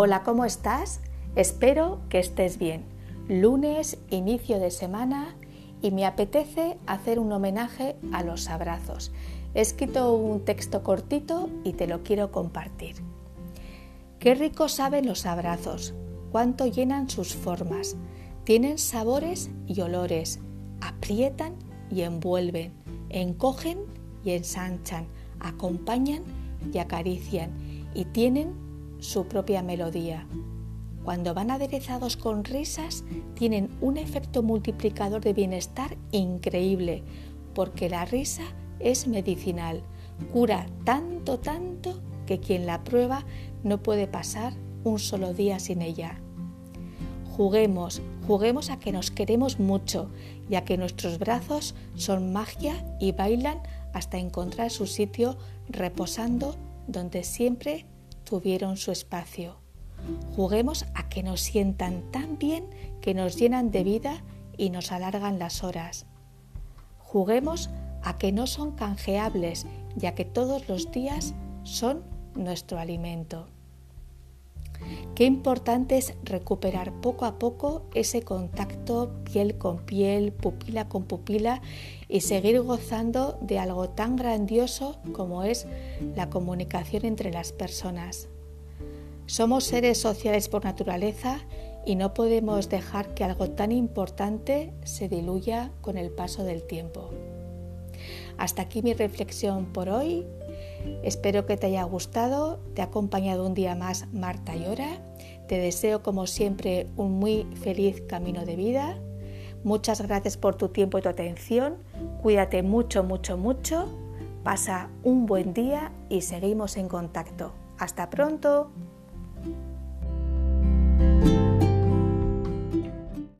Hola, ¿cómo estás? Espero que estés bien. Lunes, inicio de semana y me apetece hacer un homenaje a los abrazos. He escrito un texto cortito y te lo quiero compartir. Qué rico saben los abrazos, cuánto llenan sus formas. Tienen sabores y olores, aprietan y envuelven, encogen y ensanchan, acompañan y acarician y tienen su propia melodía. Cuando van aderezados con risas, tienen un efecto multiplicador de bienestar increíble, porque la risa es medicinal, cura tanto, tanto que quien la prueba no puede pasar un solo día sin ella. Juguemos, juguemos a que nos queremos mucho y a que nuestros brazos son magia y bailan hasta encontrar su sitio reposando donde siempre tuvieron su espacio. Juguemos a que nos sientan tan bien que nos llenan de vida y nos alargan las horas. Juguemos a que no son canjeables, ya que todos los días son nuestro alimento. Qué importante es recuperar poco a poco ese contacto piel con piel, pupila con pupila y seguir gozando de algo tan grandioso como es la comunicación entre las personas. Somos seres sociales por naturaleza y no podemos dejar que algo tan importante se diluya con el paso del tiempo. Hasta aquí mi reflexión por hoy. Espero que te haya gustado. Te ha acompañado un día más Marta Llora. Te deseo como siempre un muy feliz camino de vida. Muchas gracias por tu tiempo y tu atención. Cuídate mucho, mucho, mucho. Pasa un buen día y seguimos en contacto. Hasta pronto.